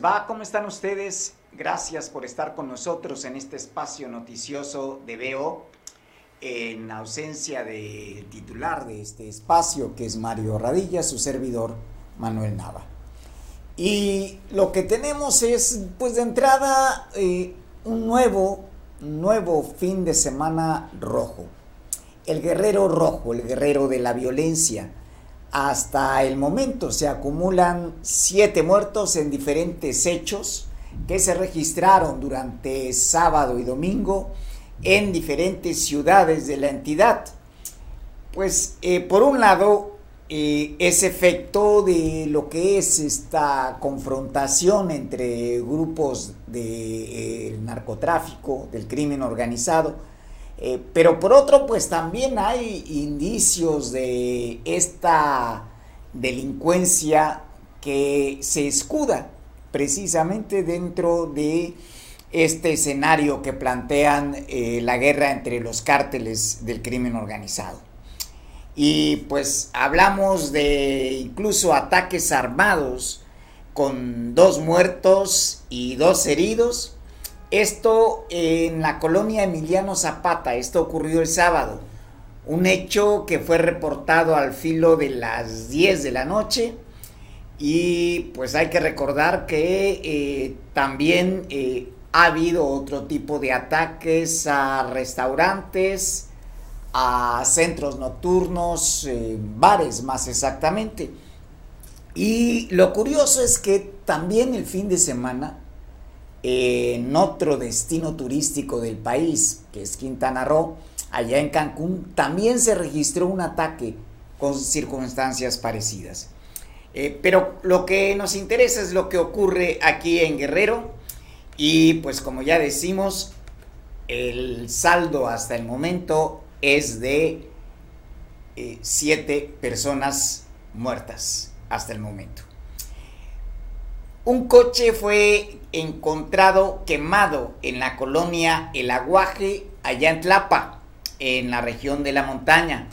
va? ¿Cómo están ustedes? Gracias por estar con nosotros en este espacio noticioso de Veo, en ausencia del titular de este espacio, que es Mario Radilla, su servidor Manuel Nava. Y lo que tenemos es, pues de entrada, eh, un nuevo, nuevo fin de semana rojo. El guerrero rojo, el guerrero de la violencia hasta el momento se acumulan siete muertos en diferentes hechos que se registraron durante sábado y domingo en diferentes ciudades de la entidad. Pues eh, por un lado, eh, ese efecto de lo que es esta confrontación entre grupos del de, eh, narcotráfico, del crimen organizado, eh, pero por otro, pues también hay indicios de esta delincuencia que se escuda precisamente dentro de este escenario que plantean eh, la guerra entre los cárteles del crimen organizado. Y pues hablamos de incluso ataques armados con dos muertos y dos heridos esto en la colonia Emiliano Zapata, esto ocurrió el sábado, un hecho que fue reportado al filo de las 10 de la noche y pues hay que recordar que eh, también eh, ha habido otro tipo de ataques a restaurantes, a centros nocturnos, eh, bares más exactamente. Y lo curioso es que también el fin de semana en otro destino turístico del país, que es Quintana Roo, allá en Cancún, también se registró un ataque con circunstancias parecidas. Eh, pero lo que nos interesa es lo que ocurre aquí en Guerrero y pues como ya decimos, el saldo hasta el momento es de eh, siete personas muertas hasta el momento. Un coche fue encontrado quemado en la colonia El Aguaje, allá en Tlapa, en la región de la montaña.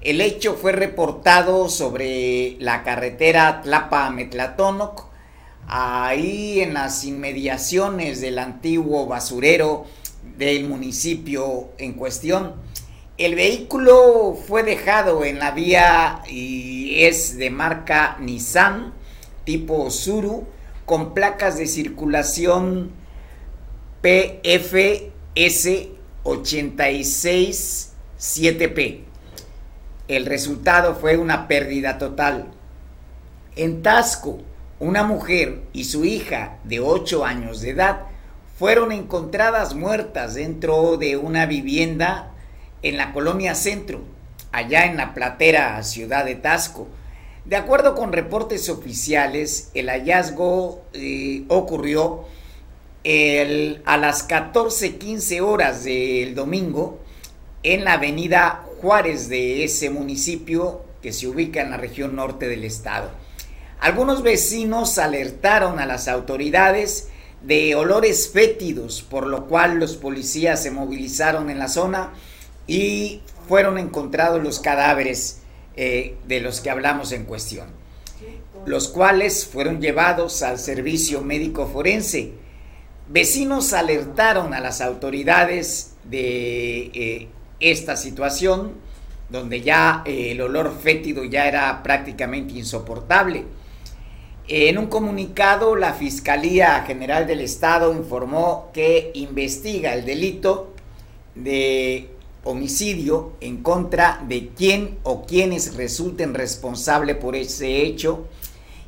El hecho fue reportado sobre la carretera Tlapa-Metlatónoc, ahí en las inmediaciones del antiguo basurero del municipio en cuestión. El vehículo fue dejado en la vía y es de marca Nissan, tipo Suru, con placas de circulación PFS 867P. El resultado fue una pérdida total. En Tasco, una mujer y su hija de 8 años de edad fueron encontradas muertas dentro de una vivienda en la colonia Centro, allá en la platera ciudad de Tasco. De acuerdo con reportes oficiales, el hallazgo eh, ocurrió a las 14:15 horas del domingo en la avenida Juárez de ese municipio que se ubica en la región norte del estado. Algunos vecinos alertaron a las autoridades de olores fétidos, por lo cual los policías se movilizaron en la zona y fueron encontrados los cadáveres eh, de los que hablamos en cuestión, los cuales fueron llevados al servicio médico forense. Vecinos alertaron a las autoridades de eh, esta situación, donde ya eh, el olor fétido ya era prácticamente insoportable. En un comunicado, la Fiscalía General del Estado informó que investiga el delito de homicidio en contra de quien o quienes resulten responsable por ese hecho.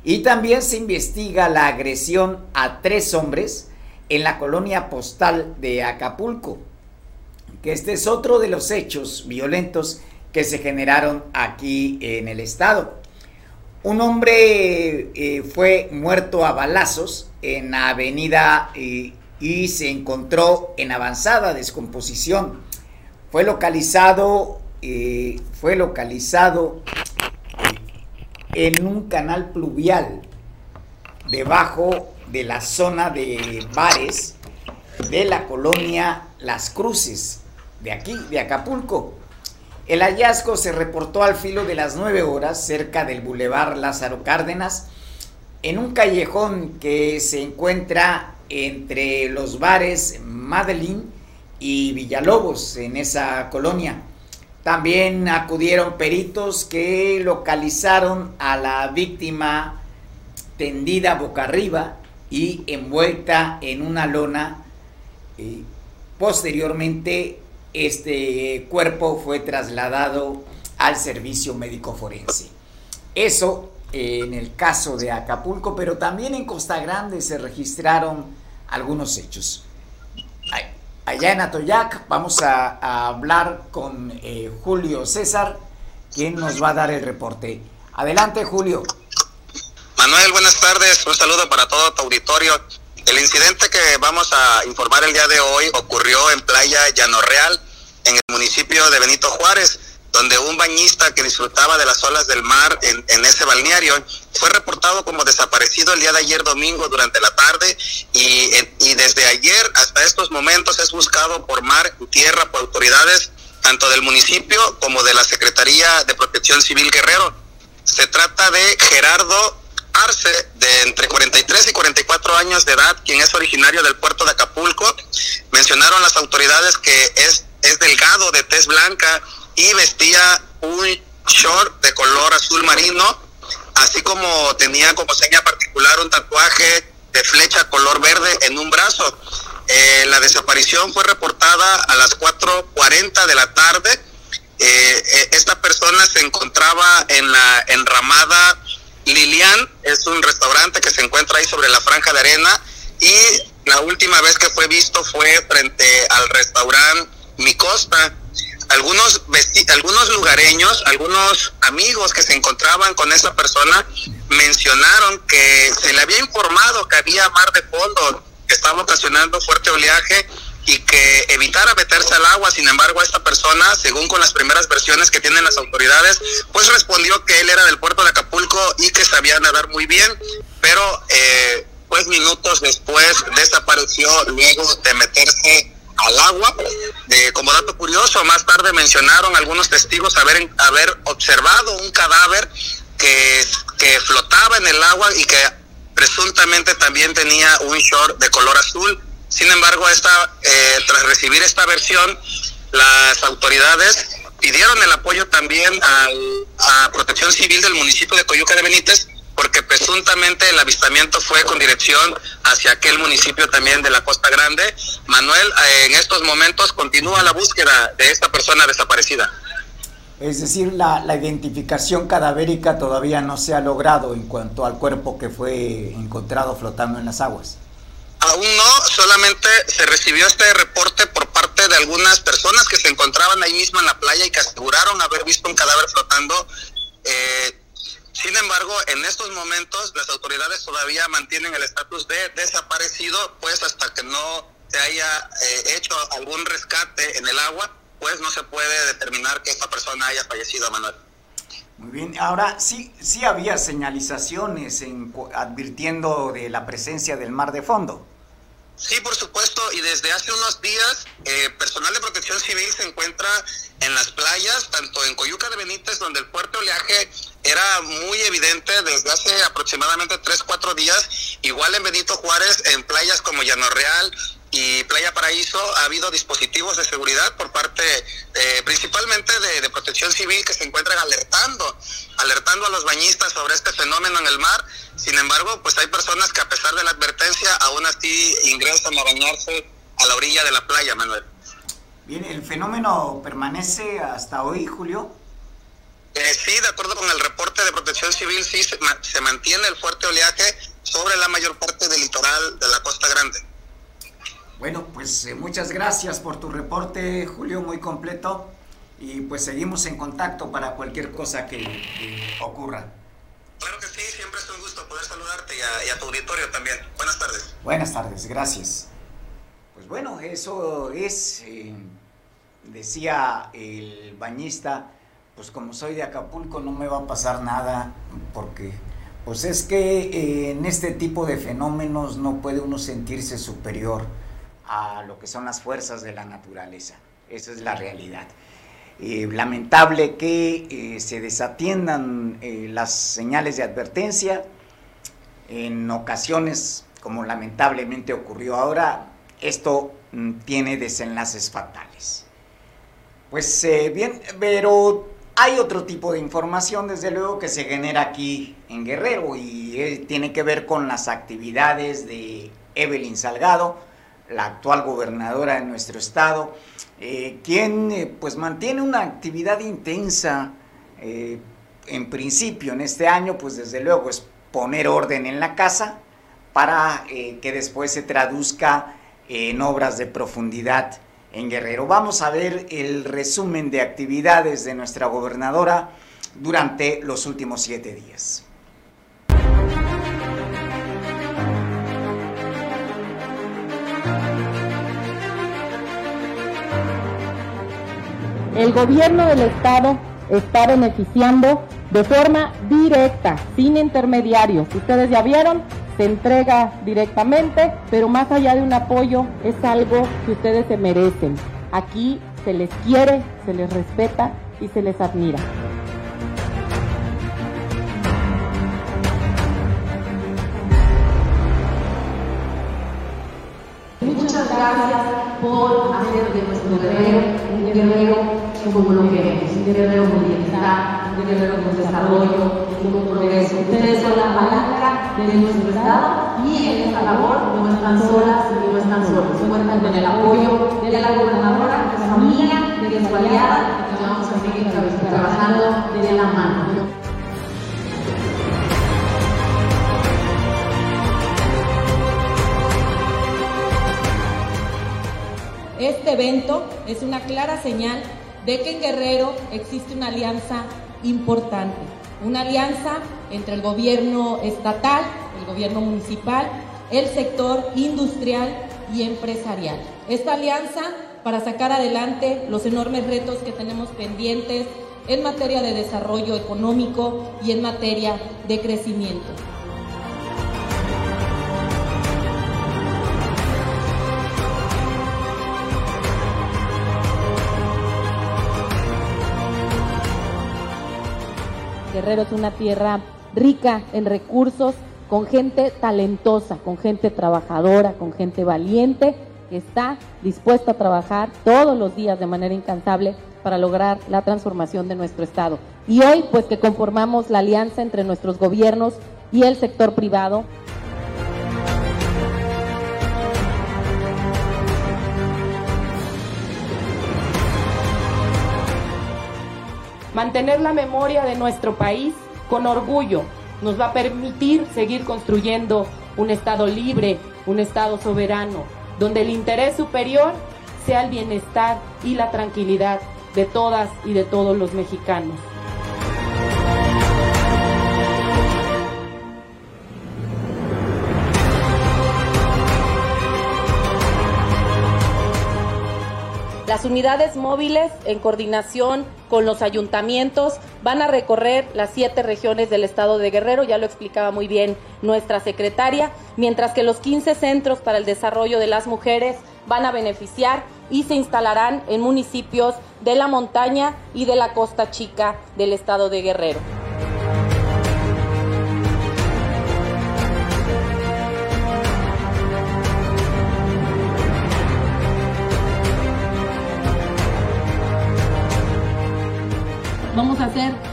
Y también se investiga la agresión a tres hombres en la colonia postal de Acapulco, que este es otro de los hechos violentos que se generaron aquí en el estado. Un hombre eh, fue muerto a balazos en la avenida eh, y se encontró en avanzada descomposición fue localizado, eh, fue localizado en un canal pluvial debajo de la zona de bares de la colonia Las Cruces, de aquí, de Acapulco. El hallazgo se reportó al filo de las 9 horas cerca del Boulevard Lázaro Cárdenas en un callejón que se encuentra entre los bares Madeline y Villalobos en esa colonia. También acudieron peritos que localizaron a la víctima tendida boca arriba y envuelta en una lona. posteriormente, este cuerpo fue trasladado al servicio médico forense. Eso en el caso de Acapulco, pero también en Costa Grande se registraron algunos hechos. Allá en Atoyac vamos a, hablar con eh, Julio César, quien nos va a dar el reporte. Adelante, Julio. Manuel, buenas tardes. Un saludo para todo tu auditorio. El incidente que vamos a informar el día de hoy ocurrió en Playa Llano Real, en el municipio de Benito Juárez donde un bañista que disfrutaba de las olas del mar en, ese balneario fue reportado como desaparecido el día de ayer domingo durante la tarde y, y desde ayer hasta estos momentos es buscado por mar y tierra por autoridades tanto del municipio como de la Secretaría de Protección Civil Guerrero. Se trata de Gerardo Arce, de entre 43 y 44 años de edad, quien es originario del puerto de Acapulco. Mencionaron las autoridades que es, es delgado, de tez blanca, y vestía un short de color azul marino, así como tenía como seña particular un tatuaje de flecha color verde en un brazo. Eh, la desaparición fue reportada a las 4.40 de la tarde. Eh, eh, esta persona se encontraba en la enramada Lilian, es un restaurante que se encuentra ahí sobre la franja de arena y la última vez que fue visto fue frente al restaurante Mi Costa algunos, algunos lugareños, algunos amigos que se encontraban con esa persona mencionaron que se le había informado que había mar de fondo, que estaba ocasionando fuerte oleaje y que evitara meterse al agua. Sin embargo, esta persona, según con las primeras versiones que tienen las autoridades, pues respondió que él era del puerto de Acapulco y que sabía nadar muy bien, pero eh, pues minutos después desapareció luego de meterse al agua. De, como dato curioso, más tarde mencionaron algunos testigos haber, haber observado un cadáver que, que flotaba en el agua y que presuntamente también tenía un short de color azul. Sin embargo, esta, eh, tras recibir esta versión, las autoridades pidieron el apoyo también a Protección Civil del municipio de Coyuca de Benítez porque presuntamente el avistamiento fue con dirección hacia aquel municipio también de la Costa Grande. Manuel, eh, en estos momentos continúa la búsqueda de esta persona desaparecida. Es decir, la, la, identificación cadavérica todavía no se ha logrado en cuanto al cuerpo que fue encontrado flotando en las aguas. Aún no, solamente se recibió este reporte por parte de algunas personas que se encontraban ahí mismo en la playa y que aseguraron haber visto un cadáver flotando. Eh, sin embargo, en estos momentos las autoridades todavía mantienen el estatus de desaparecido, pues hasta que no se haya eh, hecho algún rescate en el agua, pues no se puede determinar que esta persona haya fallecido, Manuel. Muy bien, ahora sí, sí había señalizaciones en, advirtiendo de la presencia del mar de fondo. Sí, por supuesto, y desde hace unos días, eh, personal de protección civil se encuentra en las playas, tanto en Coyuca de Benítez, donde el fuerte oleaje era muy evidente desde hace aproximadamente 3, 4 días, igual en Benito Juárez, en playas como Llano Real, y Playa Paraíso ha habido dispositivos de seguridad por parte eh, principalmente de, protección civil que se encuentran alertando, alertando a los bañistas sobre este fenómeno en el mar. Sin embargo, pues hay personas que a pesar de la advertencia aún así ingresan a bañarse a la orilla de la playa, Manuel. Bien, ¿el fenómeno permanece hasta hoy, Julio? Eh, sí, de acuerdo con el reporte de protección civil, sí se, se mantiene el fuerte oleaje sobre la mayor parte del litoral de la Costa Grande. Bueno, pues eh, muchas gracias por tu reporte, Julio, muy completo. Y pues seguimos en contacto para cualquier cosa que, ocurra. Claro que sí, siempre es un gusto poder saludarte y a, tu auditorio también. Buenas tardes. Buenas tardes, gracias. Pues bueno, eso es, eh, decía el bañista, pues como soy de Acapulco no me va a pasar nada porque pues es que eh, en este tipo de fenómenos no puede uno sentirse superior a lo que son las fuerzas de la naturaleza. Esa es la realidad. Eh, lamentable que eh, se desatiendan eh, las señales de advertencia. en ocasiones, como lamentablemente ocurrió ahora, esto mm, tiene desenlaces fatales. Pues bien, pero hay otro tipo de información, desde luego, que se genera aquí en Guerrero y tiene que ver con las actividades de Evelyn Salgado, la actual gobernadora de nuestro estado, eh, quien pues mantiene una actividad intensa en principio en este año, pues desde luego es poner orden en la casa para que después se traduzca en obras de profundidad en Guerrero. Vamos a ver el resumen de actividades de nuestra gobernadora durante los últimos siete días. El gobierno del estado está beneficiando de forma directa, sin intermediarios. Ustedes ya vieron, se entrega directamente, pero más allá de un apoyo es algo que ustedes se merecen. Aquí se les quiere, se les respeta y se les admira. Muchas gracias por hacer de nuestro guerrero un guerrero como lo queremos, un guerrero con bienestar, un guerrero con desarrollo, con progreso. Ustedes son la palanca de nuestro Estado y en esta labor no están solas y no están solos. Cuentan con el apoyo de la gobernadora, de su familia, de su aliada y que vamos a seguir trabajando de la mano. Este evento es una clara señal de que en Guerrero existe una alianza importante, una alianza entre el gobierno estatal, el gobierno municipal, el sector industrial y empresarial. Esta alianza para sacar adelante los enormes retos que tenemos pendientes en materia de desarrollo económico y en materia de crecimiento. Es una tierra rica en recursos, con gente talentosa, con gente trabajadora, con gente valiente, que está dispuesta a trabajar todos los días de manera incansable para lograr la transformación de nuestro Estado. Y hoy, pues que conformamos la alianza entre nuestros gobiernos y el sector privado, Mantener la memoria de nuestro país con orgullo nos va a permitir seguir construyendo un Estado libre, un Estado soberano, donde el interés superior sea el bienestar y la tranquilidad de todas y de todos los mexicanos. Las unidades móviles, en coordinación con los ayuntamientos, van a recorrer las siete regiones del estado de Guerrero, ya lo explicaba muy bien nuestra secretaria, mientras que los 15 centros para el desarrollo de las mujeres van a beneficiar y se instalarán en municipios de la montaña y de la costa chica del estado de Guerrero.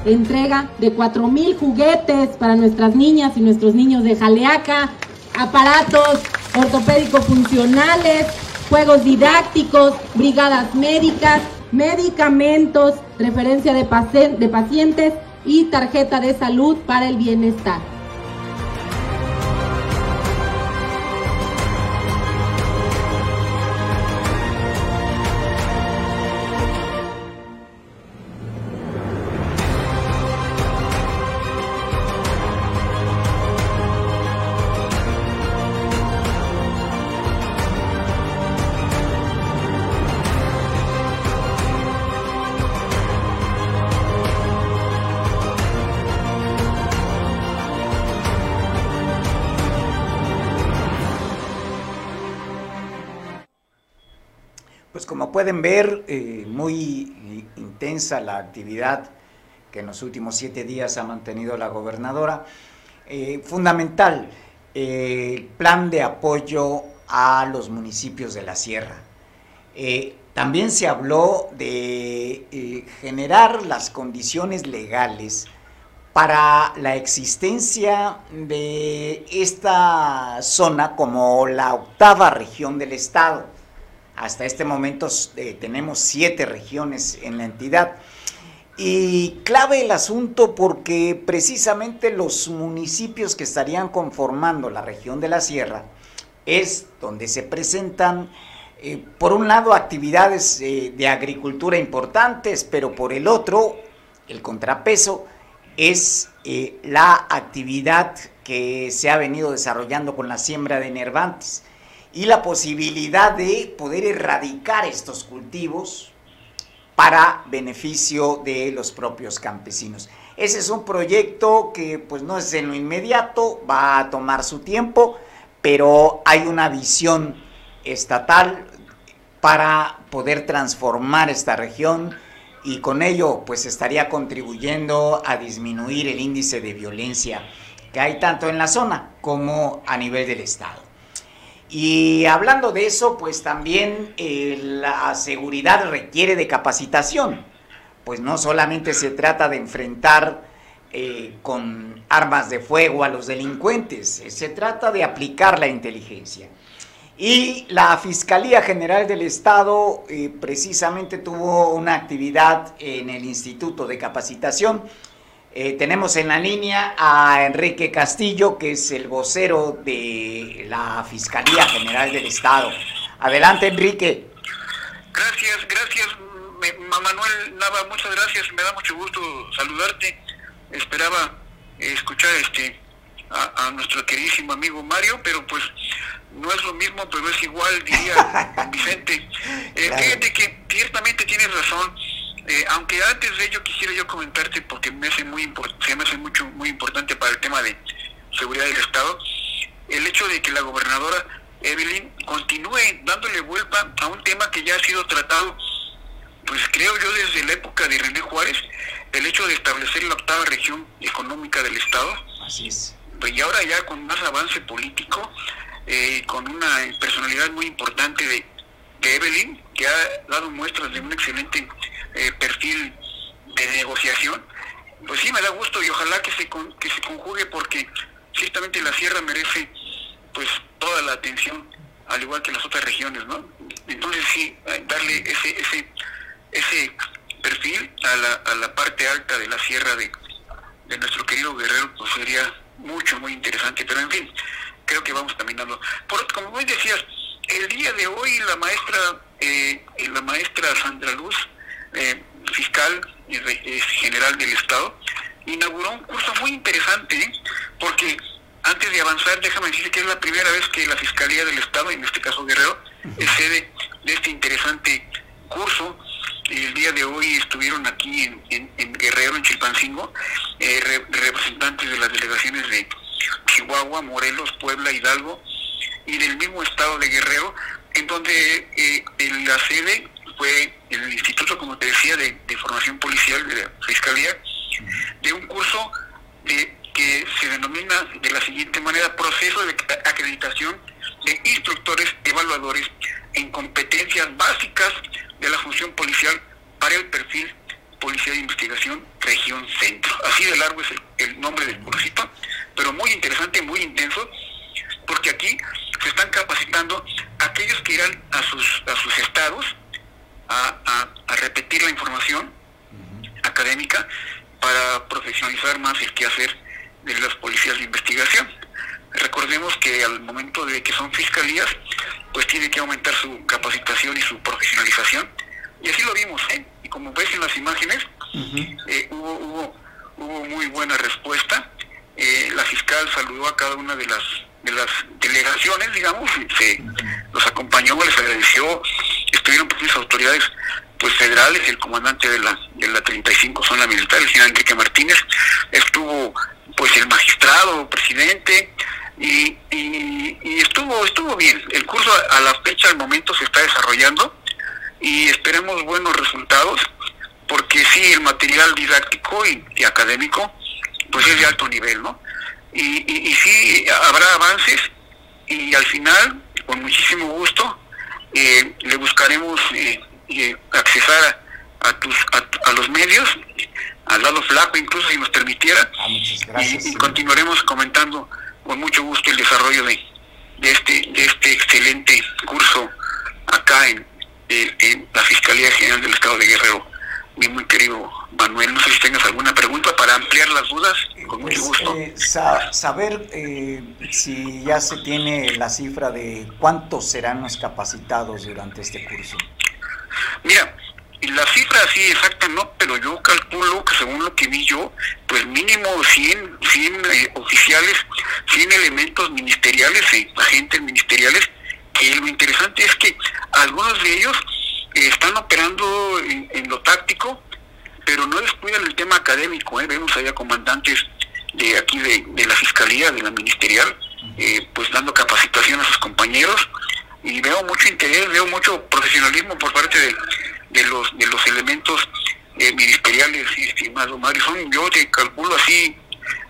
Entrega de mil juguetes para nuestras niñas y nuestros niños de Jaleaca, aparatos ortopédicos funcionales, juegos didácticos, brigadas médicas, medicamentos, referencia de pacientes y tarjeta de salud para el bienestar. Pueden ver, eh, muy intensa la actividad que en los últimos siete días ha mantenido la gobernadora. Eh, fundamental el plan de apoyo a los municipios de la sierra. Eh, también se habló de eh, generar las condiciones legales para la existencia de esta zona como la octava región del estado. Hasta este momento eh, tenemos siete regiones en la entidad. Y clave el asunto porque precisamente los municipios que estarían conformando la región de la sierra es donde se presentan eh, por un lado, actividades eh, de agricultura importantes, pero por el otro, el contrapeso es la actividad que se ha venido desarrollando con la siembra de nervantes y la posibilidad de poder erradicar estos cultivos para beneficio de los propios campesinos. Ese es un proyecto que pues no es en lo inmediato, va a tomar su tiempo, pero hay una visión estatal para poder transformar esta región y con ello pues estaría contribuyendo a disminuir el índice de violencia que hay tanto en la zona como a nivel del Estado. Y hablando de eso, pues también eh, la seguridad requiere de capacitación, pues no solamente se trata de enfrentar eh, con armas de fuego a los delincuentes, se trata de aplicar la inteligencia. Y la Fiscalía General del Estado eh, precisamente tuvo una actividad en el Instituto de Capacitación. Eh, tenemos en la línea a Enrique Castillo, que es el vocero de la Fiscalía General del Estado. Adelante, Enrique. Gracias, gracias, Manuel Nava, muchas gracias. Me da mucho gusto saludarte. Esperaba escuchar este a, a nuestro queridísimo amigo Mario, pero pues no es lo mismo, pero es igual, diría Vicente. Eh, Fíjate que ciertamente tienes razón, eh, aunque antes de ello quisiera yo comentarte, porque me hace muy se me hace mucho, muy importante para el tema de seguridad del Estado, el hecho de que la gobernadora Evelyn continúe dándole vuelta a un tema que ya ha sido tratado, pues creo yo desde la época de René Juárez, el hecho de establecer la octava región económica del Estado. Así es. Pues y ahora ya con más avance político, eh, con una personalidad muy importante de, Evelyn, que ha dado muestras de un excelente eh, perfil de negociación, pues sí me da gusto y ojalá que se, que se conjugue porque ciertamente la sierra merece pues toda la atención, al igual que las otras regiones, ¿no? Entonces sí, eh, darle ese, ese, ese perfil a la, a la parte alta de la sierra de, de nuestro querido guerrero, pues sería mucho, muy interesante, pero en fin, creo que vamos caminando. Por, como vos decías, el día de hoy la maestra, eh, la maestra Sandra Luz, eh, fiscal general del Estado, inauguró un curso muy interesante, ¿eh? porque antes de avanzar, déjame decir que es la primera vez que la Fiscalía del Estado, en este caso Guerrero, es sede de este interesante curso. El día de hoy estuvieron aquí en, Guerrero, en Chilpancingo, representantes de las delegaciones de Chihuahua, Morelos, Puebla, Hidalgo y del mismo estado de Guerrero, en donde eh, la sede fue el Instituto, como te decía, de, Formación Policial de la Fiscalía, de un curso de, que se denomina de la siguiente manera, proceso de acreditación de instructores evaluadores en competencias básicas de la función policial para el perfil Policía de Investigación Región Centro. Así de largo es el, nombre del cursito, pero muy interesante, muy intenso, porque aquí se están capacitando aquellos que irán a sus, a sus estados a, repetir la información académica para profesionalizar más el quehacer de las policías de investigación. Recordemos que al momento de que son fiscalías, pues tiene que aumentar su capacitación y su profesionalización. Y así lo vimos, ¿eh? y como ves en las imágenes, eh, hubo, hubo, hubo, muy buena respuesta. Eh, la fiscal saludó a cada una de las de las delegaciones, digamos, se los acompañó, les agradeció, estuvieron las autoridades pues federales, el comandante de la, de la 35 zona militar, el señor Enrique Martínez, estuvo pues el magistrado, presidente, y, y, y, estuvo estuvo bien. El curso a la fecha, al momento, se está desarrollando y esperemos buenos resultados, porque sí, el material didáctico y, académico, pues es de alto nivel, ¿no? y, y, sí habrá avances y al final, con muchísimo gusto, eh, le buscaremos eh, eh, accesar a, tus, a, los medios, al lado flaco incluso si nos permitiera, ah, y, continuaremos comentando con mucho gusto el desarrollo de, de, este, de este excelente curso acá en, en la Fiscalía General del Estado de Guerrero mi muy querido Manuel. No sé si tengas alguna pregunta para ampliar las dudas, con mucho pues, gusto. Eh, saber eh, si ya se tiene la cifra de cuántos serán los capacitados durante este curso. Mira, la cifra así exacta no, pero yo calculo que según lo que vi yo, pues mínimo 100, 100 eh, oficiales, 100 elementos ministeriales, agentes ministeriales, que lo interesante es que algunos de ellos están operando en, lo táctico, pero no descuidan el tema académico. ¿eh? Vemos allá comandantes de aquí de, la Fiscalía, de la Ministerial, eh, pues dando capacitación a sus compañeros y veo mucho interés, veo mucho profesionalismo por parte de, de los de los elementos eh, ministeriales, estimado Mario. yo te calculo así,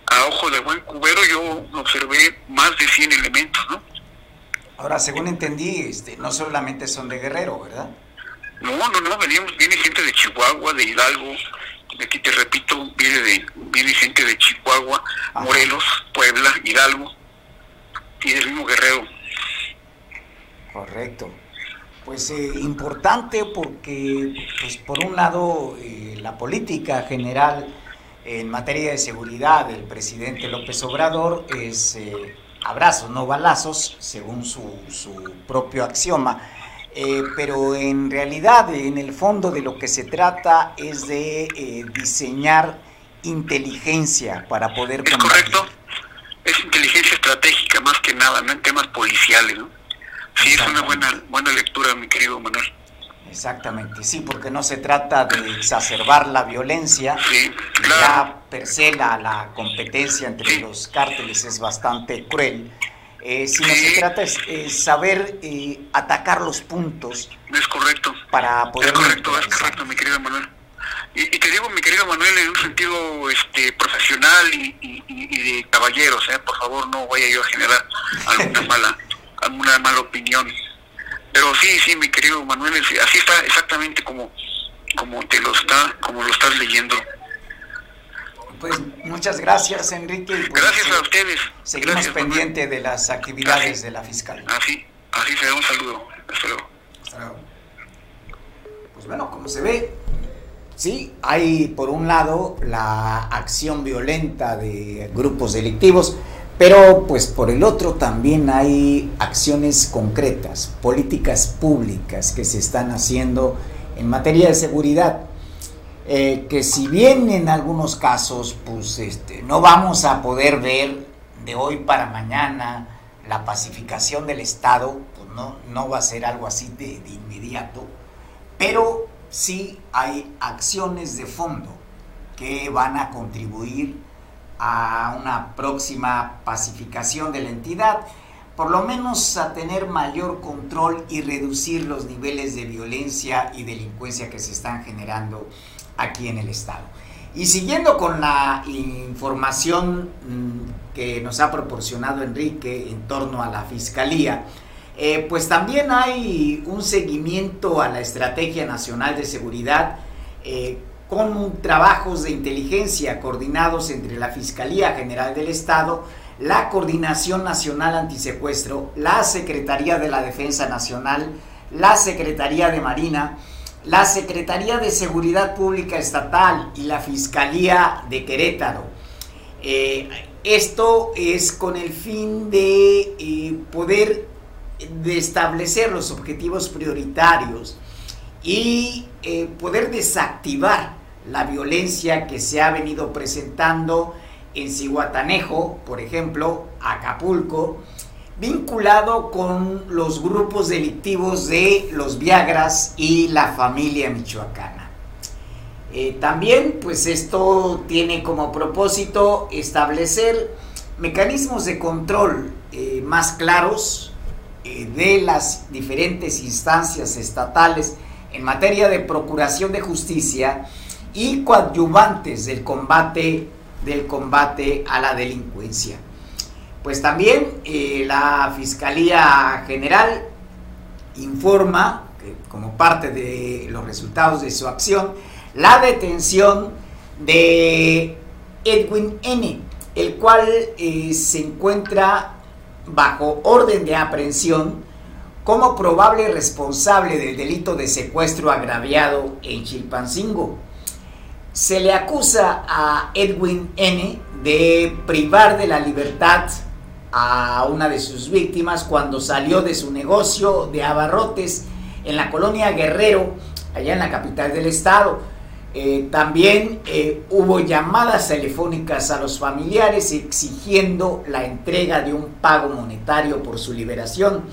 a ojo de buen cubero, yo observé más de 100 elementos, ¿no? Ahora, según entendí, este, no solamente son de Guerrero, ¿verdad? No, no, no, venimos, viene gente de Chihuahua, de Hidalgo, de aquí te repito, viene de viene gente de Chihuahua, Morelos, Puebla, Hidalgo y del mismo Guerrero. Correcto. Pues eh, importante porque, pues por un lado, eh, la política general en materia de seguridad del presidente López Obrador es eh, abrazos, no balazos, según su, su propio axioma eh, pero en realidad, en el fondo de lo que se trata es de eh, diseñar inteligencia para poder... Es correcto, es inteligencia estratégica más que nada, no en temas policiales, ¿no? Sí, es una buena, buena lectura, mi querido Manuel. Exactamente, sí, porque no se trata de exacerbar la violencia, sí, claro. ya per se la, la competencia entre los cárteles es bastante cruel, eh, sino se trata de saber eh, atacar los puntos. Es correcto. Para poder. Es correcto, es correcto, mi querido Manuel. Y, te digo, mi querido Manuel, en un sentido este, profesional y, de caballeros, ¿eh? por favor, no vaya yo a generar alguna mala, alguna mala opinión. Pero sí, sí, mi querido Manuel, así está exactamente como, como te lo está, como lo estás leyendo. Pues muchas gracias, Enrique. Pues, gracias a ustedes. Seguimos pendientes de las actividades de la fiscal. Así, así será. Un saludo. Hasta luego. Hasta luego. Pues bueno, como se ve, sí, hay por un lado la acción violenta de grupos delictivos, pero pues por el otro también hay acciones concretas, políticas públicas que se están haciendo en materia de seguridad eh, que si bien en algunos casos pues este, no vamos a poder ver de hoy para mañana la pacificación del Estado, pues no, no va a ser algo así de, de inmediato, pero sí hay acciones de fondo que van a contribuir a una próxima pacificación de la entidad, por lo menos a tener mayor control y reducir los niveles de violencia y delincuencia que se están generando aquí en el Estado. Y siguiendo con la información mm, que nos ha proporcionado Enrique en torno a la Fiscalía, eh, pues también hay un seguimiento a la Estrategia Nacional de Seguridad eh, con trabajos de inteligencia coordinados entre la Fiscalía General del Estado, la Coordinación Nacional Antisecuestro, la Secretaría de la Defensa Nacional, la Secretaría de Marina, la Secretaría de Seguridad Pública Estatal y la Fiscalía de Querétaro. Eh, esto es con el fin de eh, poder de establecer los objetivos prioritarios y eh, poder desactivar la violencia que se ha venido presentando en Cihuatanejo, por ejemplo, Acapulco, vinculado con los grupos delictivos de los Viagras y la familia michoacana. Eh, también, pues esto tiene como propósito establecer mecanismos de control eh, más claros eh, de las diferentes instancias estatales en materia de procuración de justicia y coadyuvantes del combate, del combate a la delincuencia. Pues también eh, la Fiscalía General informa, como parte de los resultados de su acción, la detención de Edwin N., el cual eh, se encuentra bajo orden de aprehensión como probable responsable del delito de secuestro agraviado en Chilpancingo. Se le acusa a Edwin N. de privar de la libertad a una de sus víctimas cuando salió de su negocio de abarrotes en la colonia Guerrero, allá en la capital del estado. Eh, también eh, hubo llamadas telefónicas a los familiares exigiendo la entrega de un pago monetario por su liberación.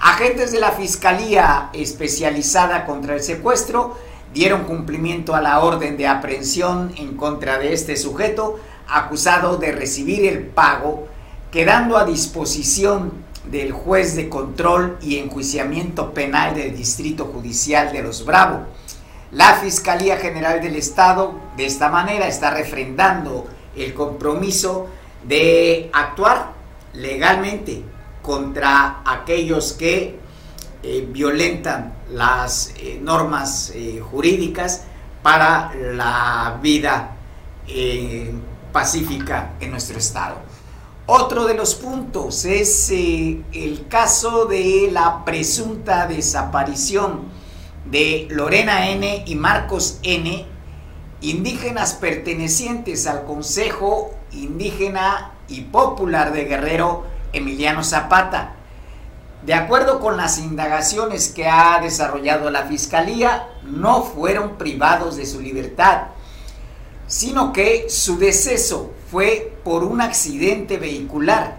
Agentes de la Fiscalía especializada contra el secuestro dieron cumplimiento a la orden de aprehensión en contra de este sujeto acusado de recibir el pago quedando a disposición del juez de control y enjuiciamiento penal del Distrito Judicial de Los Bravo. La Fiscalía General del Estado de esta manera está refrendando el compromiso de actuar legalmente contra aquellos que eh, violentan las eh, normas eh, jurídicas para la vida pacífica en nuestro Estado. Otro de los puntos es eh, el caso de la presunta desaparición de Lorena N. y Marcos N., indígenas pertenecientes al Consejo Indígena y Popular de Guerrero Emiliano Zapata. De acuerdo con las indagaciones que ha desarrollado la Fiscalía, no fueron privados de su libertad, sino que su deceso fue por un accidente vehicular.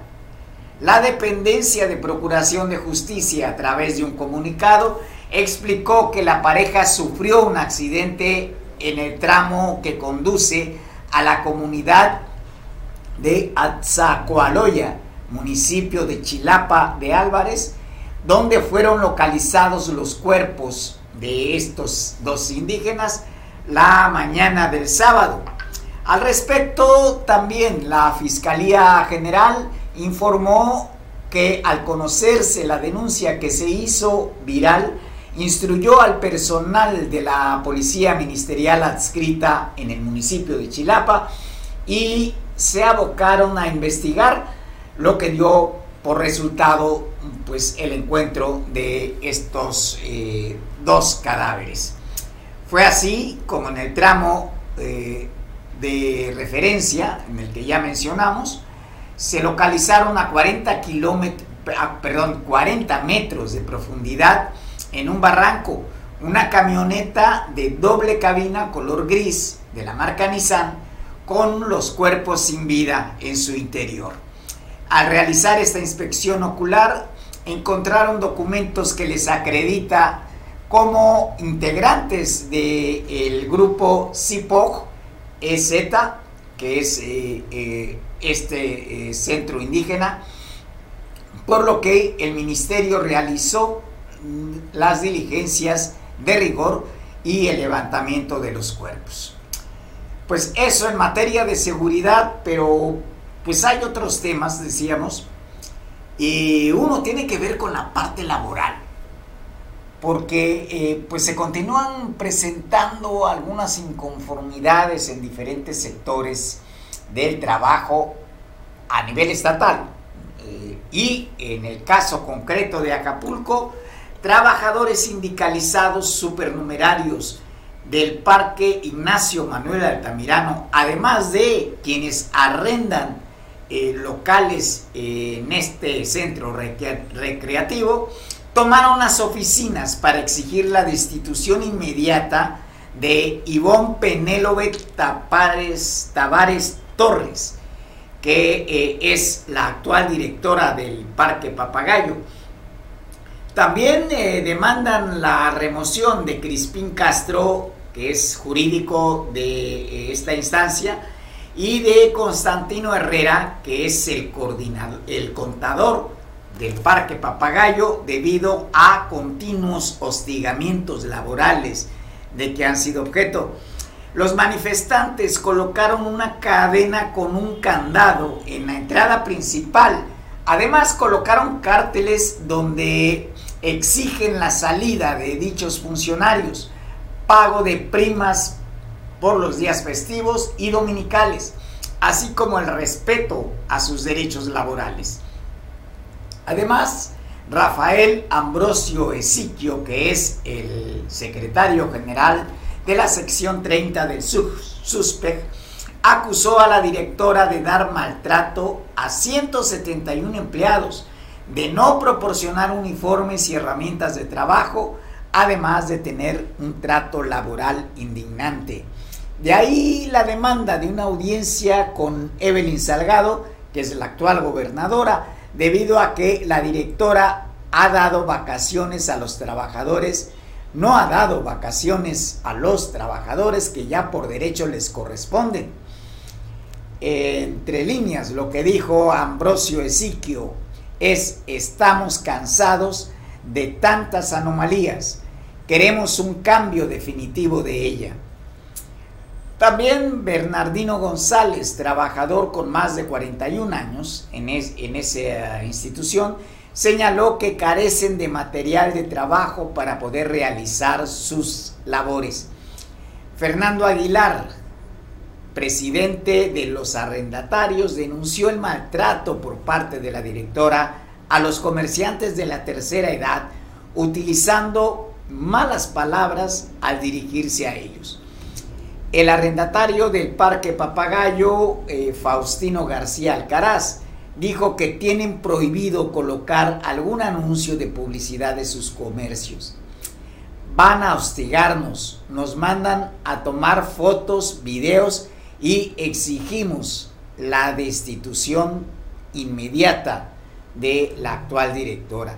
La dependencia de Procuración de Justicia, a través de un comunicado, explicó que la pareja sufrió un accidente en el tramo que conduce a la comunidad de Atzacoaloya, municipio de Chilapa de Álvarez, donde fueron localizados los cuerpos de estos dos indígenas la mañana del sábado. Al respecto, también la Fiscalía General informó que al conocerse la denuncia que se hizo viral, instruyó al personal de la Policía Ministerial adscrita en el municipio de Chilapa y se abocaron a investigar lo que dio por resultado pues el encuentro de estos eh, dos cadáveres. Fue así como en el tramo eh, de referencia, en el que ya mencionamos, se localizaron a 40 kilómetros, perdón, 40 metros de profundidad en un barranco, una camioneta de doble cabina color gris de la marca Nissan con los cuerpos sin vida en su interior. Al realizar esta inspección ocular, encontraron documentos que les acredita como integrantes del grupo CIPOG EZ, que es eh, eh, este eh, centro indígena, por lo que el ministerio realizó las diligencias de rigor y el levantamiento de los cuerpos. Pues eso en materia de seguridad, pero pues hay otros temas, decíamos, y uno tiene que ver con la parte laboral porque eh, pues se continúan presentando algunas inconformidades en diferentes sectores del trabajo a nivel estatal. Eh, y en el caso concreto de Acapulco, trabajadores sindicalizados supernumerarios del Parque Ignacio Manuel Altamirano, además de quienes arrendan eh, locales en este centro recreativo, tomaron las oficinas para exigir la destitución inmediata de Ivonne Penélope Tavares Torres, que eh, es la actual directora del Parque Papagayo. También eh, demandan la remoción de Crispín Castro, que es jurídico de eh, esta instancia, y de Constantino Herrera, que es el, coordinador, el contador del Parque Papagayo debido a continuos hostigamientos laborales de que han sido objeto. Los manifestantes colocaron una cadena con un candado en la entrada principal Además colocaron cárteles donde exigen la salida de dichos funcionarios, pago de primas por los días festivos y dominicales, así como el respeto a sus derechos laborales. Además, Rafael Ambrosio Esiquio, que es el secretario general de la sección 30 del SUSPEC, acusó a la directora de dar maltrato a 171 empleados, de no proporcionar uniformes y herramientas de trabajo, además de tener un trato laboral indignante. De ahí la demanda de una audiencia con Evelyn Salgado, que es la actual gobernadora, debido a que la directora ha dado vacaciones a los trabajadores, no ha dado vacaciones a los trabajadores que ya por derecho les corresponden entre líneas, lo que dijo Ambrosio Esiquio es, estamos cansados de tantas anomalías, queremos un cambio definitivo de ella. También Bernardino González, trabajador con más de 41 años en, en esa institución, señaló que carecen de material de trabajo para poder realizar sus labores. Fernando Aguilar, presidente de los arrendatarios, denunció el maltrato por parte de la directora a los comerciantes de la tercera edad, utilizando malas palabras al dirigirse a ellos. El arrendatario del Parque Papagayo, eh, Faustino García Alcaraz, dijo que tienen prohibido colocar algún anuncio de publicidad de sus comercios. Van a hostigarnos, nos mandan a tomar fotos, videos y exigimos la destitución inmediata de la actual directora.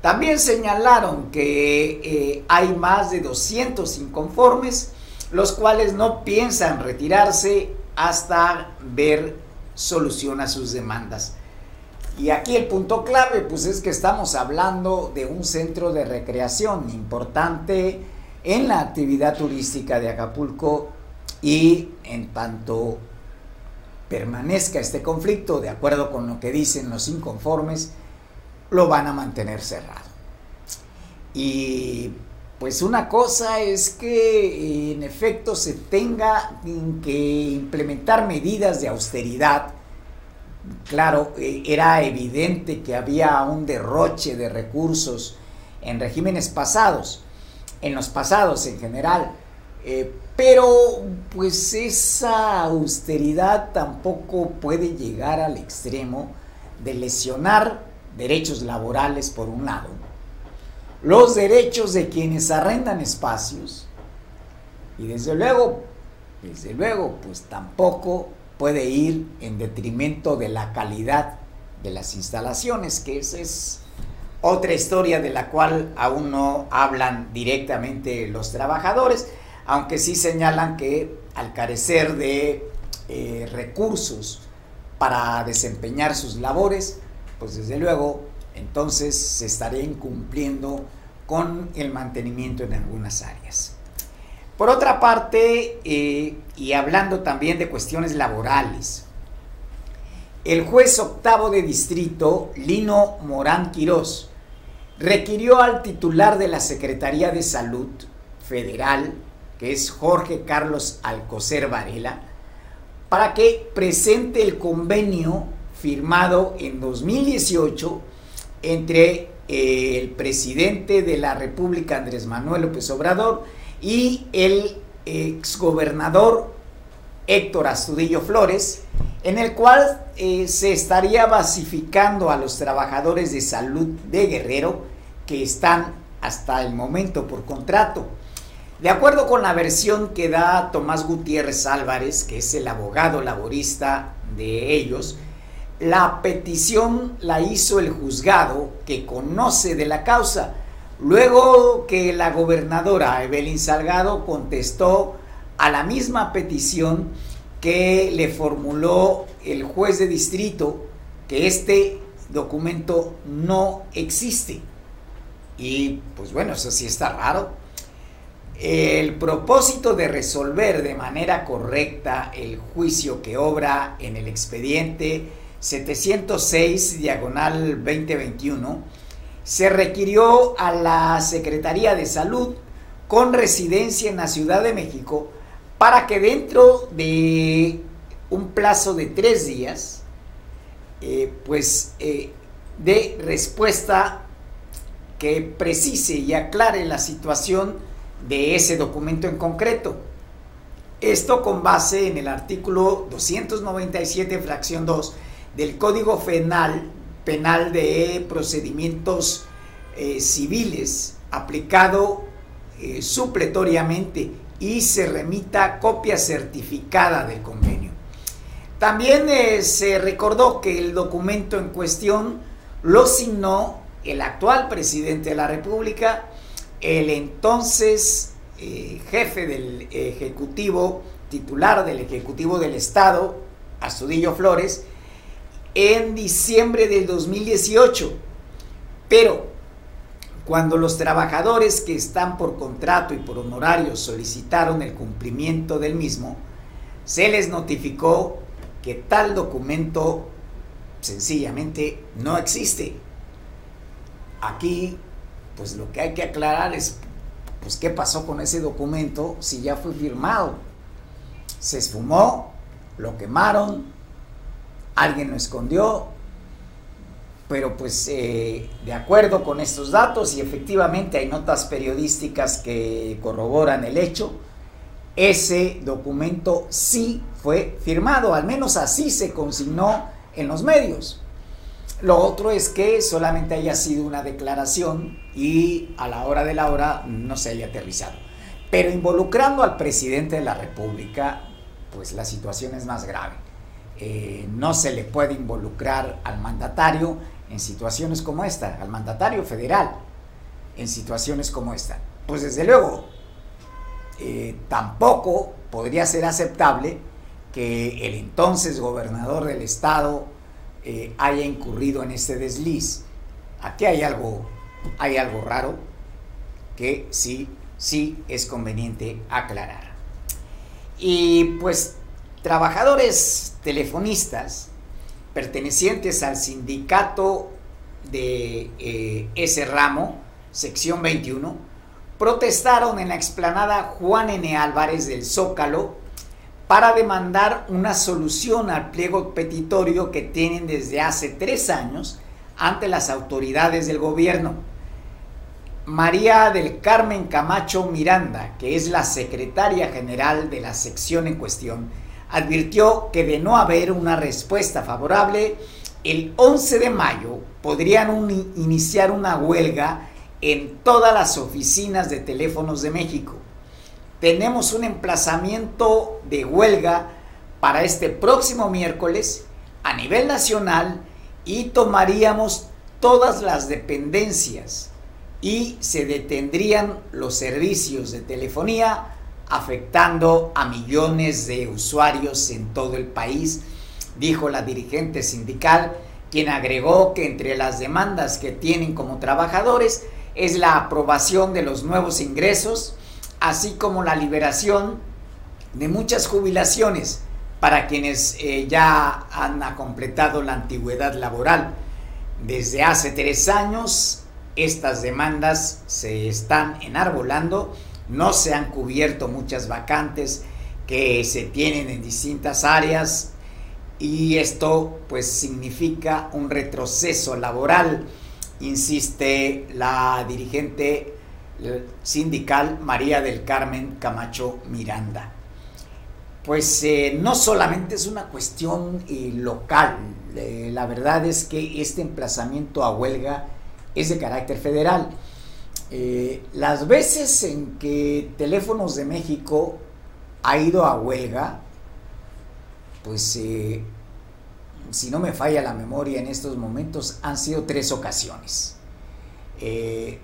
También señalaron que eh, hay más de 200 inconformes, los cuales no piensan retirarse hasta ver solución a sus demandas. Y aquí el punto clave, pues es que estamos hablando de un centro de recreación importante en la actividad turística de Acapulco y en tanto permanezca este conflicto, de acuerdo con lo que dicen los inconformes, lo van a mantener cerrado. Y pues una cosa es que en efecto se tenga que implementar medidas de austeridad. Claro, e, era evidente que había un derroche de recursos en regímenes pasados, en los pasados en general, eh, pero pues esa austeridad tampoco puede llegar al extremo de lesionar derechos laborales por un lado, los derechos de quienes arrendan espacios. Y desde luego, desde luego, pues tampoco puede ir en detrimento de la calidad de las instalaciones, que esa es otra historia de la cual aún no hablan directamente los trabajadores aunque sí señalan que al carecer de eh, recursos para desempeñar sus labores, pues desde luego entonces se estaría incumpliendo con el mantenimiento en algunas áreas. Por otra parte, eh, y hablando también de cuestiones laborales, el juez octavo de distrito, Lino Morán Quirós, requirió al titular de la Secretaría de Salud Federal, que es Jorge Carlos Alcocer Varela, para que presente el convenio firmado en 2018 entre eh, el presidente de la República, Andrés Manuel López Obrador, y el exgobernador Héctor Astudillo Flores, en el cual eh, se estaría basificando a los trabajadores de salud de Guerrero que están hasta el momento por contrato. De acuerdo con la versión que da Tomás Gutiérrez Álvarez, que es el abogado laborista de ellos, la petición la hizo el juzgado que conoce de la causa, luego que la gobernadora Evelyn Salgado contestó a la misma petición que le formuló el juez de distrito, que este documento no existe. Y pues bueno, eso sí está raro el propósito de resolver de manera correcta el juicio que obra en el expediente 706, diagonal 2021, se requirió a la Secretaría de Salud con residencia en la Ciudad de México para que dentro de un plazo de tres días, eh, pues eh, dé respuesta que precise y aclare la situación de ese documento en concreto. Esto con base en el artículo 297, fracción 2 del Código Penal, penal de Procedimientos eh, Civiles, aplicado eh, supletoriamente y se remita copia certificada del convenio. También eh, se recordó que el documento en cuestión lo signó el actual presidente de la República, el entonces jefe del Ejecutivo, titular del Ejecutivo del Estado, Astudillo Flores, en diciembre del 2018. Pero cuando los trabajadores que están por contrato y por honorario solicitaron el cumplimiento del mismo, se les notificó que tal documento sencillamente no existe. Aquí, pues lo que hay que aclarar es, pues qué pasó con ese documento si ya fue firmado. Se esfumó, lo quemaron, alguien lo escondió, pero pues eh, de acuerdo con estos datos y efectivamente hay notas periodísticas que corroboran el hecho, ese documento sí fue firmado, al menos así se consignó en los medios. Lo otro es que solamente haya sido una declaración y a la hora de la hora no se haya aterrizado. Pero involucrando al presidente de la República, pues la situación es más grave. Eh, no se le puede involucrar al mandatario en situaciones como esta, al mandatario federal en situaciones como esta. Pues desde luego, eh, tampoco podría ser aceptable que el entonces gobernador del estado eh, haya incurrido en este desliz. Aquí hay algo, hay algo raro que sí, sí es conveniente aclarar. Y pues trabajadores telefonistas pertenecientes al sindicato de eh, ese ramo, sección 21, protestaron en la explanada Juan N. Álvarez del Zócalo para demandar una solución al pliego petitorio que tienen desde hace tres años ante las autoridades del gobierno. María del Carmen Camacho Miranda, que es la secretaria general de la sección en cuestión, advirtió que de no haber una respuesta favorable, el 11 de mayo podrían iniciar una huelga en todas las oficinas de teléfonos de México. Tenemos un emplazamiento de huelga para este próximo miércoles a nivel nacional y tomaríamos todas las dependencias y se detendrían los servicios de telefonía afectando a millones de usuarios en todo el país, dijo la dirigente sindical, quien agregó que entre las demandas que tienen como trabajadores es la aprobación de los nuevos ingresos, así como la liberación de muchas jubilaciones para quienes eh, ya han completado la antigüedad laboral. Desde hace tres años estas demandas se están enarbolando no se han cubierto muchas vacantes que se tienen en distintas áreas y esto pues significa un retroceso laboral, insiste la dirigente sindical María del Carmen Camacho Miranda. Pues eh, no solamente es una cuestión eh, local, eh, la verdad es que este emplazamiento a huelga es de carácter federal. Eh, las veces en que Teléfonos de México ha ido a huelga, pues eh, si no me falla la memoria en estos momentos, han sido tres ocasiones. Eh,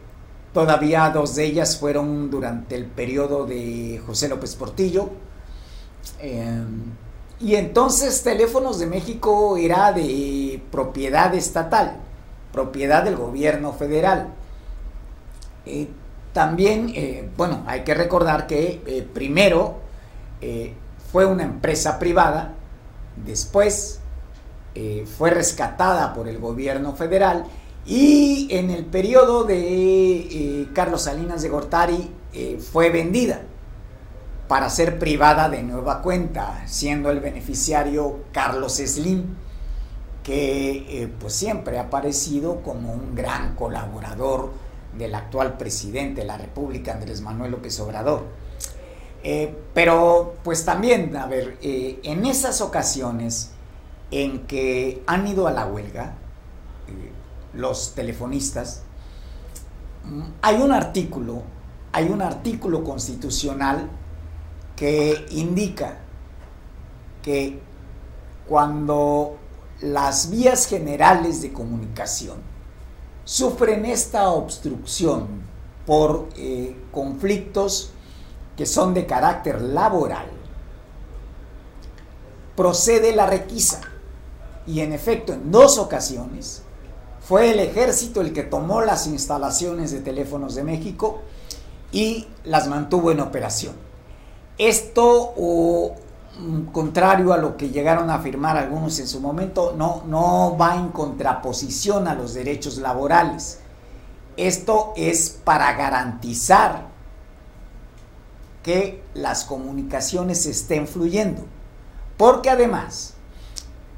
todavía dos de ellas fueron durante el periodo de José López Portillo. y entonces Teléfonos de México era de propiedad estatal, propiedad del gobierno federal. Eh, también, eh, bueno, hay que recordar que eh, primero fue una empresa privada, después fue rescatada por el gobierno federal y en el periodo de Carlos Salinas de Gortari fue vendida para ser privada de nueva cuenta, siendo el beneficiario Carlos Slim, que pues siempre ha aparecido como un gran colaborador del actual presidente de la República, Andrés Manuel López Obrador. Eh, pero pues también, a ver, eh, en esas ocasiones en que han ido a la huelga eh, los telefonistas, mm, hay un artículo, hay un artículo constitucional que indica que cuando las vías generales de comunicación sufren esta obstrucción por conflictos que son de carácter laboral, procede la requisa. Y en efecto, en dos ocasiones, fue el ejército el que tomó las instalaciones de teléfonos de México y las mantuvo en operación. Esto, contrario a lo que llegaron a afirmar algunos en su momento, no, no va en contraposición a los derechos laborales. Esto es para garantizar que las comunicaciones estén fluyendo. Porque además,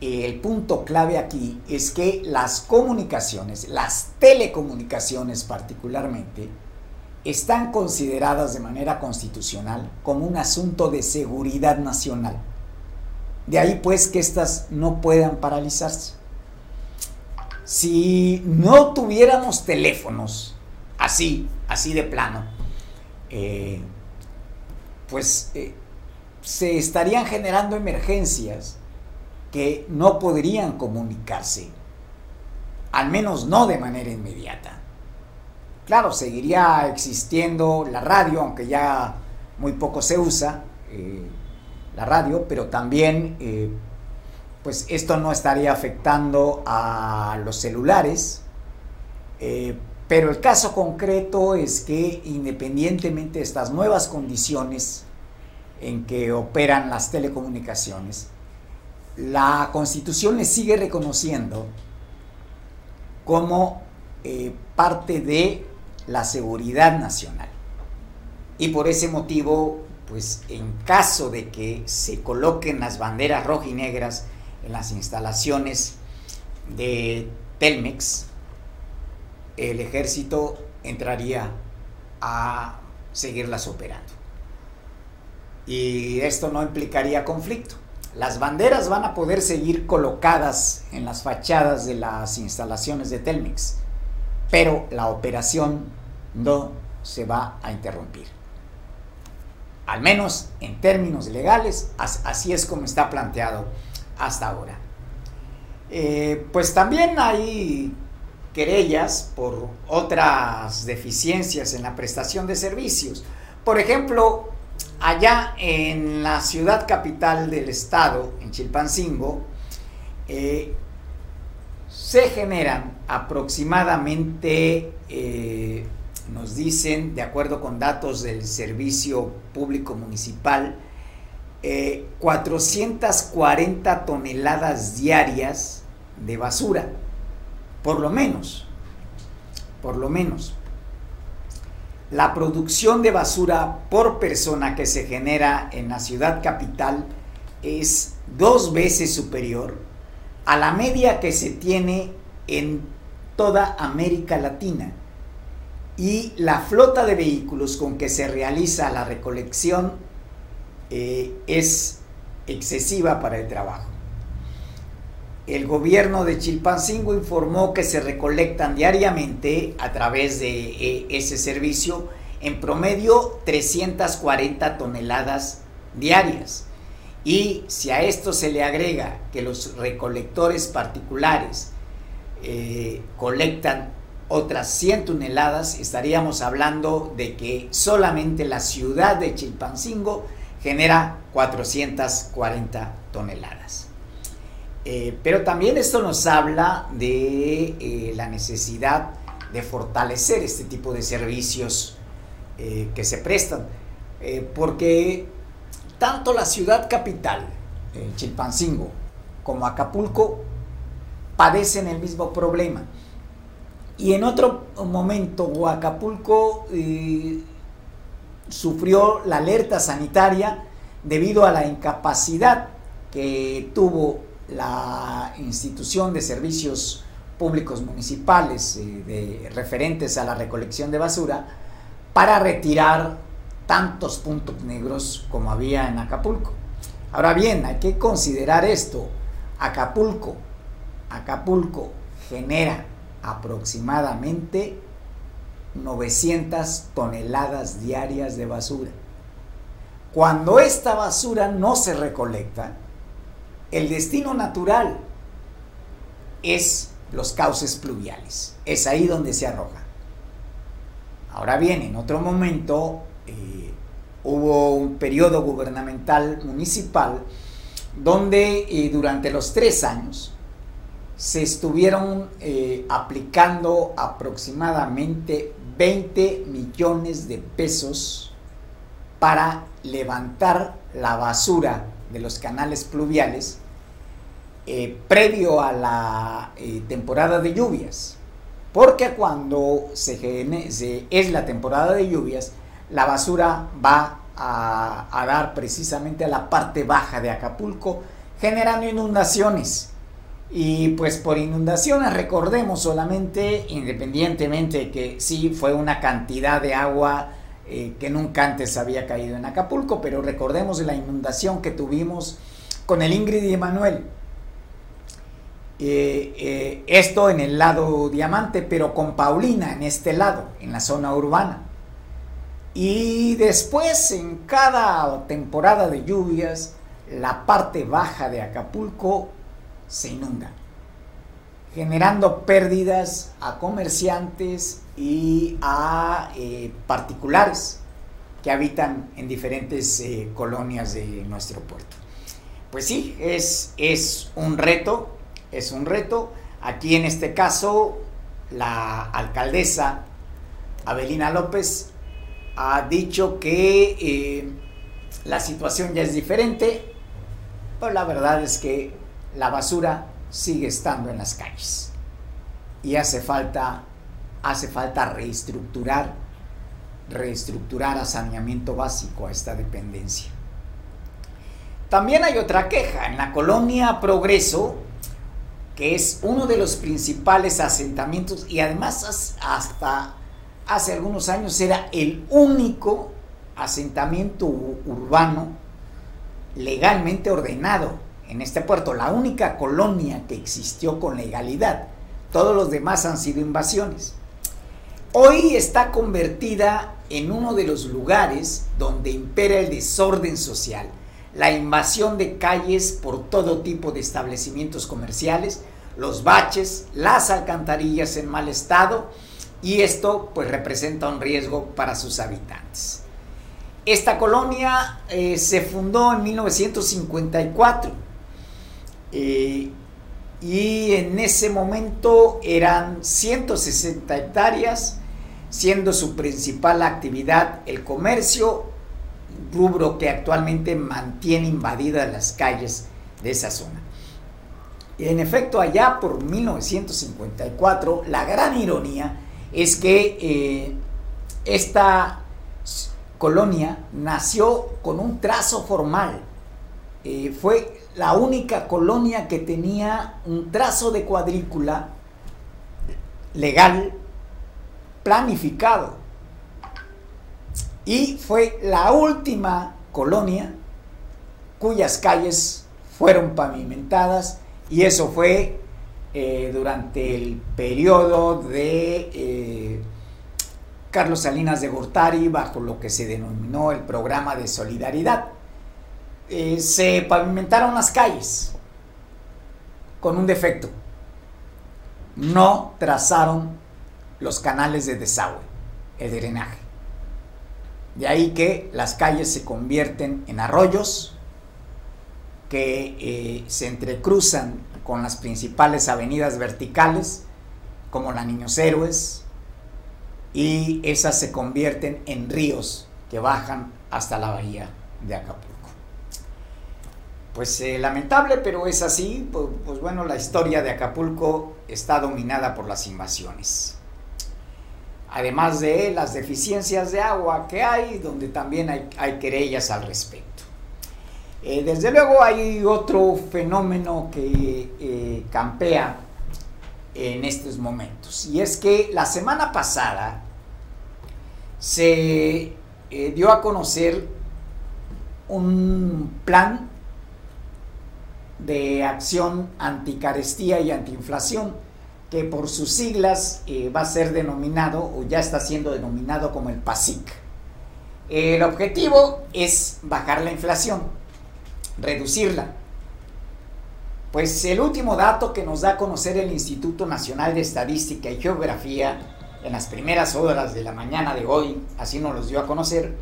el punto clave aquí es que las comunicaciones, las telecomunicaciones particularmente, están consideradas de manera constitucional como un asunto de seguridad nacional. De ahí pues que éstas no puedan paralizarse. Si no tuviéramos teléfonos así, así de plano, eh, pues eh, se estarían generando emergencias que no podrían comunicarse, al menos no de manera inmediata. Claro, seguiría existiendo la radio, aunque ya muy poco se usa eh, la radio, pero también eh, pues esto no estaría afectando a los celulares, pero el caso concreto es que independientemente de estas nuevas condiciones en que operan las telecomunicaciones, la Constitución les sigue reconociendo como eh, parte de la seguridad nacional. Y por ese motivo, pues en caso de que se coloquen las banderas rojas y negras en las instalaciones de Telmex, el ejército entraría a seguirlas operando. Y esto no implicaría conflicto. Las banderas van a poder seguir colocadas en las fachadas de las instalaciones de Telmex, pero la operación no se va a interrumpir. Al menos en términos legales, así es como está planteado hasta ahora. Eh, pues también hay querellas por otras deficiencias en la prestación de servicios. Por ejemplo, allá en la ciudad capital del estado, en Chilpancingo, eh, se generan aproximadamente, eh, nos dicen, de acuerdo con datos del Servicio Público Municipal, 440 eh, toneladas diarias de basura por lo menos, por lo menos. La producción de basura por persona que se genera en la ciudad capital es dos veces superior a la media que se tiene en toda América Latina. Y la flota de vehículos con que se realiza la recolección eh, es excesiva para el trabajo el gobierno de Chilpancingo informó que se recolectan diariamente a través de eh, ese servicio en promedio 340 toneladas diarias. Y si a esto se le agrega que los recolectores particulares eh, colectan otras 100 toneladas, estaríamos hablando de que solamente la ciudad de Chilpancingo genera 440 toneladas. Eh, pero también esto nos habla de eh, la necesidad de fortalecer este tipo de servicios que se prestan, porque tanto la ciudad capital, Chilpancingo, como Acapulco, padecen el mismo problema. Y en otro momento, Acapulco eh, sufrió la alerta sanitaria debido a la incapacidad que tuvo la institución de servicios públicos municipales eh, de, referentes a la recolección de basura para retirar tantos puntos negros como había en Acapulco. Ahora bien, hay que considerar esto. Acapulco, Acapulco genera aproximadamente 900 toneladas diarias de basura. Cuando esta basura no se recolecta, el destino natural es los cauces pluviales. Es ahí donde se arroja. Ahora bien, en otro momento eh, hubo un periodo gubernamental municipal donde eh, durante los tres años se estuvieron eh, aplicando aproximadamente 20 millones de pesos para levantar la basura de los canales pluviales eh, previo a la eh, temporada de lluvias. Porque cuando se, es la temporada de lluvias, la basura va a, a dar precisamente a la parte baja de Acapulco, generando inundaciones. Y pues por inundaciones, recordemos solamente, independientemente que sí fue una cantidad de agua eh, que nunca antes había caído en Acapulco, pero recordemos la inundación que tuvimos con el Ingrid y Emanuel. Eh, eh, esto en el lado diamante, pero con Paulina en este lado, en la zona urbana. Y después, en cada temporada de lluvias, la parte baja de Acapulco se inunda, generando pérdidas a comerciantes y a eh, particulares que habitan en diferentes eh, colonias de nuestro puerto. Pues sí, es, es un reto, es un reto. Aquí en este caso, la alcaldesa Abelina López ha dicho que eh, la situación ya es diferente, pero la verdad es que la basura sigue estando en las calles y hace falta hace falta reestructurar reestructurar a saneamiento básico a esta dependencia. También hay otra queja en la colonia Progreso, que es uno de los principales asentamientos y además hasta hace algunos años era el único asentamiento urbano legalmente ordenado en este puerto, la única colonia que existió con legalidad. Todos los demás han sido invasiones. Hoy está convertida en uno de los lugares donde impera el desorden social, la invasión de calles por todo tipo de establecimientos comerciales, los baches, las alcantarillas en mal estado y esto pues representa un riesgo para sus habitantes. Esta colonia eh, se fundó en 1954 eh, y en ese momento eran 160 hectáreas, siendo su principal actividad el comercio, rubro que actualmente mantiene invadidas las calles de esa zona. En efecto, allá por 1954, la gran ironía es que eh, esta colonia nació con un trazo formal. Eh, fue la única colonia que tenía un trazo de cuadrícula legal planificado. Y fue la última colonia cuyas calles fueron pavimentadas y eso fue eh, durante el periodo de eh, Carlos Salinas de Gortari bajo lo que se denominó el programa de solidaridad. Eh, se pavimentaron las calles con un defecto. No trazaron los canales de desagüe, el drenaje. De ahí que las calles se convierten en arroyos que eh, se entrecruzan con las principales avenidas verticales, como la Niños Héroes, y esas se convierten en ríos que bajan hasta la bahía de Acapulco. Pues eh, lamentable, pero es así. Pues, bueno, la historia de Acapulco está dominada por las invasiones. Además de las deficiencias de agua que hay, donde también hay, hay querellas al respecto. Eh, desde luego hay otro fenómeno que eh, campea en estos momentos, y es que la semana pasada se dio a conocer un plan de acción anticarestía y antiinflación, que por sus siglas eh, va a ser denominado o ya está siendo denominado como el PASIC. El objetivo es bajar la inflación, reducirla. Pues el último dato que nos da a conocer el Instituto Nacional de Estadística y Geografía en las primeras horas de la mañana de hoy, así nos los dio a conocer,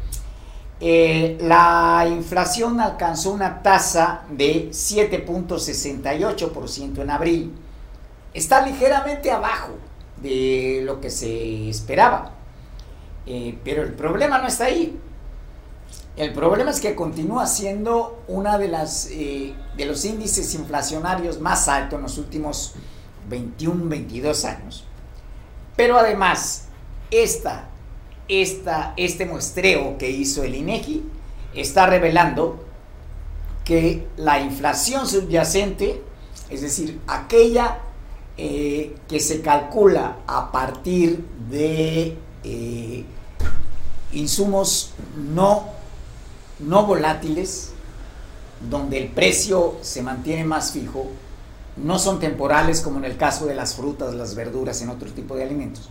eh, la inflación alcanzó una tasa de 7.68% en abril. Está ligeramente abajo de lo que se esperaba. Eh, pero el problema no está ahí. El problema es que continúa siendo una de eh, de los índices inflacionarios más altos en los últimos 21, 22 años. Pero además, esta este muestreo que hizo el INEGI está revelando que la inflación subyacente, es decir, aquella eh, que se calcula a partir de eh, insumos no, no volátiles, donde el precio se mantiene más fijo, no son temporales como en el caso de las frutas, las verduras, en otro tipo de alimentos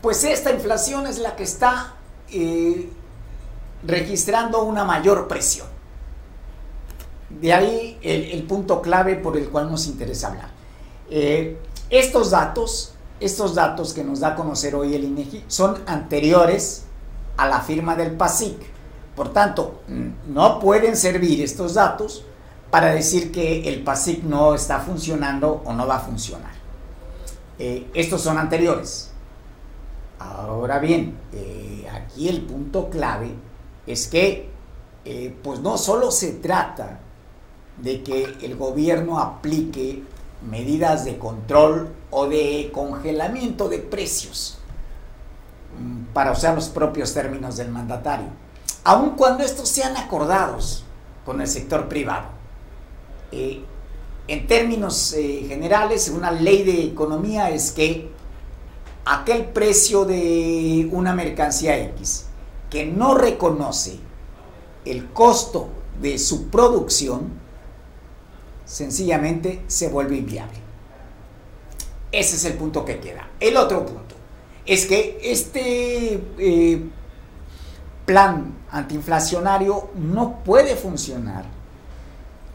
pues esta inflación es la que está eh, registrando una mayor presión. De ahí el, punto clave por el cual nos interesa hablar. Eh, estos datos, estos datos que nos da a conocer hoy el INEGI son anteriores a la firma del PASIC. Por tanto, no pueden servir estos datos para decir que el PASIC no está funcionando o no va a funcionar. Eh, estos son anteriores. Ahora bien, eh, aquí el punto clave es que eh, pues no solo se trata de que el gobierno aplique medidas de control o de congelamiento de precios, mm, para usar los propios términos del mandatario, aun cuando estos sean acordados con el sector privado. Eh, en términos generales, una ley de economía es que aquel precio de una mercancía X que no reconoce el costo de su producción, sencillamente se vuelve inviable. Ese es el punto que queda. El otro punto es que este eh, plan antiinflacionario no puede funcionar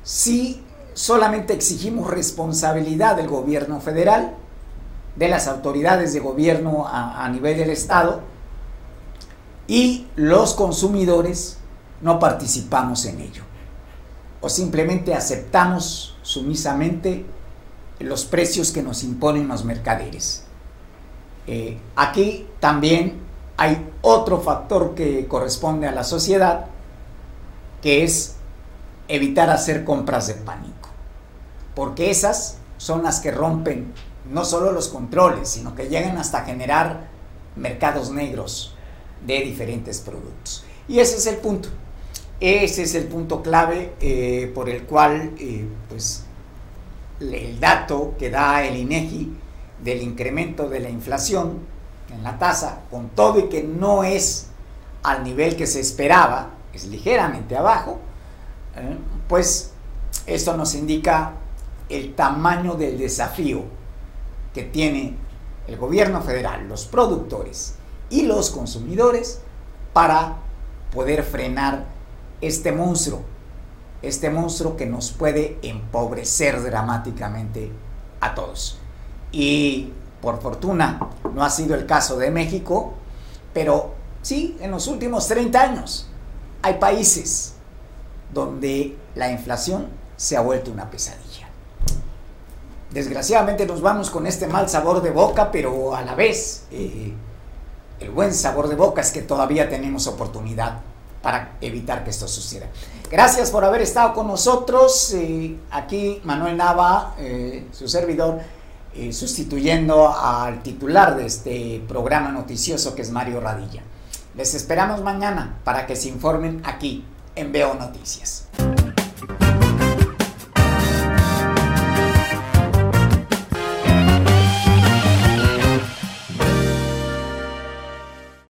si solamente exigimos responsabilidad del gobierno federal de las autoridades de gobierno a, nivel del Estado y los consumidores no participamos en ello. O simplemente aceptamos sumisamente los precios que nos imponen los mercaderes. Eh, aquí también hay otro factor que corresponde a la sociedad, que es evitar hacer compras de pánico, porque esas son las que rompen no solo los controles, sino que llegan hasta generar mercados negros de diferentes productos. Y ese es el punto. Ese es el punto clave eh, por el cual eh, pues, el dato que da el INEGI del incremento de la inflación en la tasa, con todo y que no es al nivel que se esperaba, es ligeramente abajo, eh, pues esto nos indica el tamaño del desafío que tiene el gobierno federal, los productores y los consumidores para poder frenar este monstruo, este monstruo que nos puede empobrecer dramáticamente a todos. Y por fortuna no ha sido el caso de México, pero sí, en los últimos 30 años hay países donde la inflación se ha vuelto una pesadilla. Desgraciadamente nos vamos con este mal sabor de boca, pero a la vez eh, el buen sabor de boca es que todavía tenemos oportunidad para evitar que esto suceda. Gracias por haber estado con nosotros. aquí Manuel Nava, su servidor, sustituyendo al titular de este programa noticioso que es Mario Radilla. Les esperamos mañana para que se informen aquí en Veo Noticias.